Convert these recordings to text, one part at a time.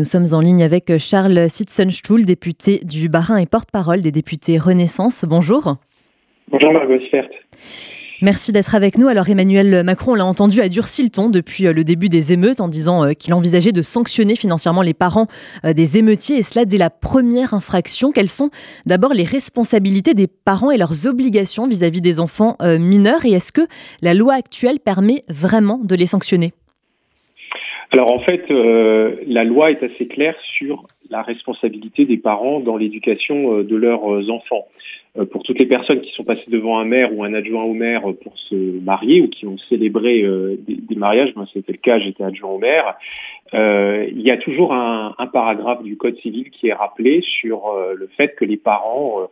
Nous sommes en ligne avec Charles Sitzenstuhl, député du Bas-Rhin et porte-parole des députés Renaissance. Bonjour. Bonjour Margot Sfert. Merci d'être avec nous. Alors Emmanuel Macron, on l'a entendu, a durci le ton depuis euh, le début des émeutes en disant euh, qu'il envisageait de sanctionner financièrement les parents euh, des émeutiers et cela dès la première infraction. Quelles sont d'abord les responsabilités des parents et leurs obligations vis-à-vis des enfants mineurs? Et est-ce que la loi actuelle permet vraiment de les sanctionner? Alors en fait, euh, la loi est assez claire sur la responsabilité des parents dans l'éducation euh, de leurs euh, enfants. pour toutes les personnes qui sont passées devant un maire ou un adjoint au maire pour se marier ou qui ont célébré des, mariages, moi c'était le cas, j'étais adjoint au maire, il y a toujours un, paragraphe du Code civil qui est rappelé sur le fait que les parents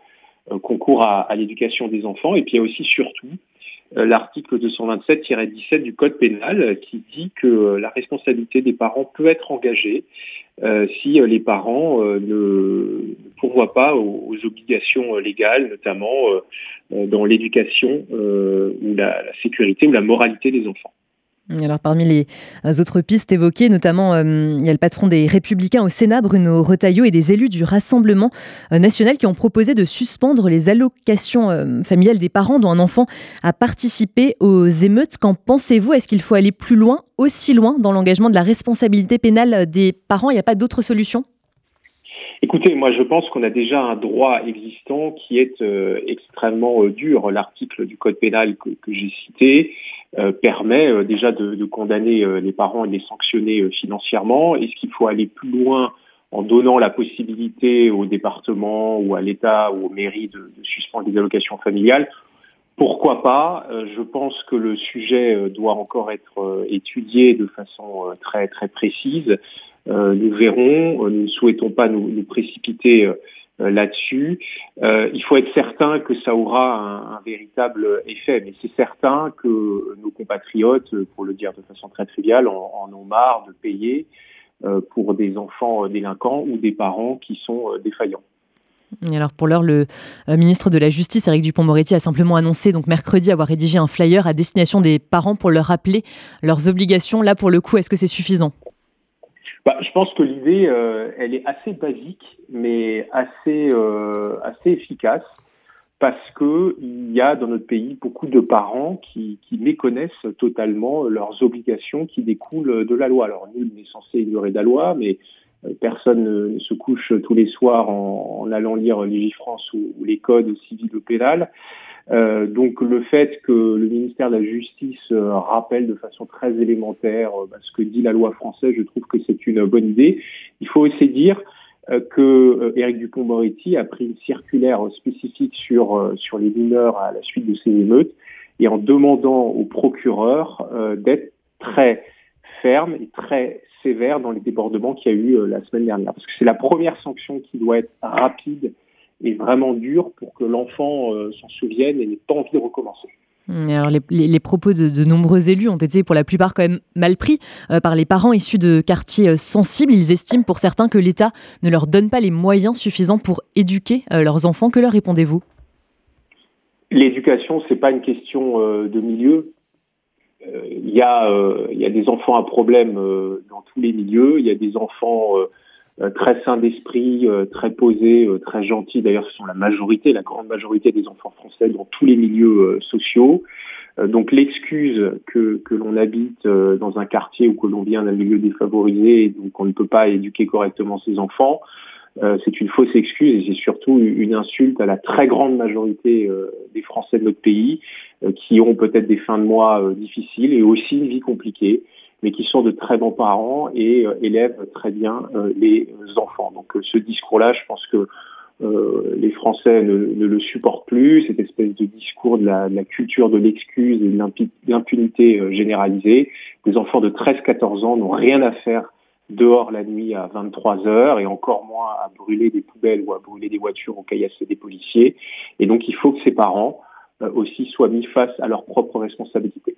concourent à, à l'éducation des enfants et puis il y a aussi surtout euh, l'article 227-17 du Code pénal euh, qui dit que euh, la responsabilité des parents peut être engagée si les parents ne pourvoient pas aux, obligations légales, notamment dans l'éducation ou la sécurité ou la moralité des enfants. Alors parmi les euh, autres pistes évoquées, notamment euh, il y a le patron des Républicains au Sénat, Bruno Retailleau, et des élus du Rassemblement euh, national qui ont proposé de suspendre les allocations familiales des parents dont un enfant a participé aux émeutes. Qu'en pensez-vous? Est-ce qu'il faut aller plus loin, aussi loin, dans l'engagement de la responsabilité pénale des parents? Il n'y a pas d'autre solution? Écoutez, moi je pense qu'on a déjà un droit existant qui est extrêmement dur. L'article du Code pénal que, j'ai cité permet euh, déjà de, condamner euh, les parents et de les sanctionner financièrement. Est-ce qu'il faut aller plus loin en donnant la possibilité au département ou à l'État ou aux mairies de, suspendre les allocations familiales? Pourquoi pas? Je pense que le sujet doit encore être étudié de façon très très précise. Nous verrons. Nous ne souhaitons pas nous, précipiter euh, là-dessus. Euh, il faut être certain que ça aura un, véritable effet, mais c'est certain que nos compatriotes, pour le dire de façon très triviale, en, ont marre de payer euh, pour des enfants délinquants ou des parents qui sont défaillants. alors pour l'heure, le ministre de la Justice, Éric Dupont-Moretti, a simplement annoncé donc mercredi avoir rédigé un flyer à destination des parents pour leur rappeler leurs obligations. Là, pour le coup, est-ce que c'est suffisant? Bah, je pense que l'idée, euh, elle est assez basique, mais assez euh, assez efficace, parce que il y a dans notre pays beaucoup de parents qui, qui méconnaissent totalement leurs obligations qui découlent de la loi. Alors nul n'est censé ignorer la loi, mais euh, personne ne se couche tous les soirs en, allant lire Légifrance ou, ou les codes civils ou pénal. Euh, donc le fait que le ministère de la Justice euh, rappelle de façon très élémentaire euh, bah, ce que dit la loi française, je trouve que c'est une bonne idée. Il faut aussi dire que Éric Dupont-Moretti a pris une circulaire spécifique sur sur les mineurs à la suite de ces émeutes et en demandant au procureur d'être très ferme et très sévère dans les débordements qu'il y a eu la semaine dernière. Parce que c'est la première sanction qui doit être rapide est vraiment dur pour que l'enfant euh, s'en souvienne et n'ait pas envie de recommencer. Alors les, propos de, nombreux élus ont été pour la plupart quand même mal pris euh, par les parents issus de quartiers euh, sensibles. Ils estiment pour certains que l'État ne leur donne pas les moyens suffisants pour éduquer leurs enfants. Que leur répondez-vous? L'éducation, c'est pas une question de milieu. Il y, y a des enfants à problème dans tous les milieux. Il y a des enfants très sains d'esprit, euh, très posés, euh, très gentils. D'ailleurs, ce sont la majorité, la grande majorité des enfants français dans tous les milieux sociaux. Donc l'excuse que, que l'on habite dans un quartier ou que l'on vient d'un milieu défavorisé et donc on ne peut pas éduquer correctement ses enfants, c'est une fausse excuse et c'est surtout une insulte à la très grande majorité des Français de notre pays qui ont peut-être des fins de mois difficiles et aussi une vie compliquée mais qui sont de très bons parents et euh, élèvent très bien euh, les enfants. Donc euh, ce discours-là, je pense que les Français ne, le supportent plus, cette espèce de discours de la, culture de l'excuse et de l'impunité généralisée. Des enfants de 13-14 ans n'ont rien à faire dehors la nuit à 23 heures et encore moins à brûler des poubelles ou à brûler des voitures au caillasser des policiers. Et donc il faut que ces parents aussi soient mis face à leurs propres responsabilités.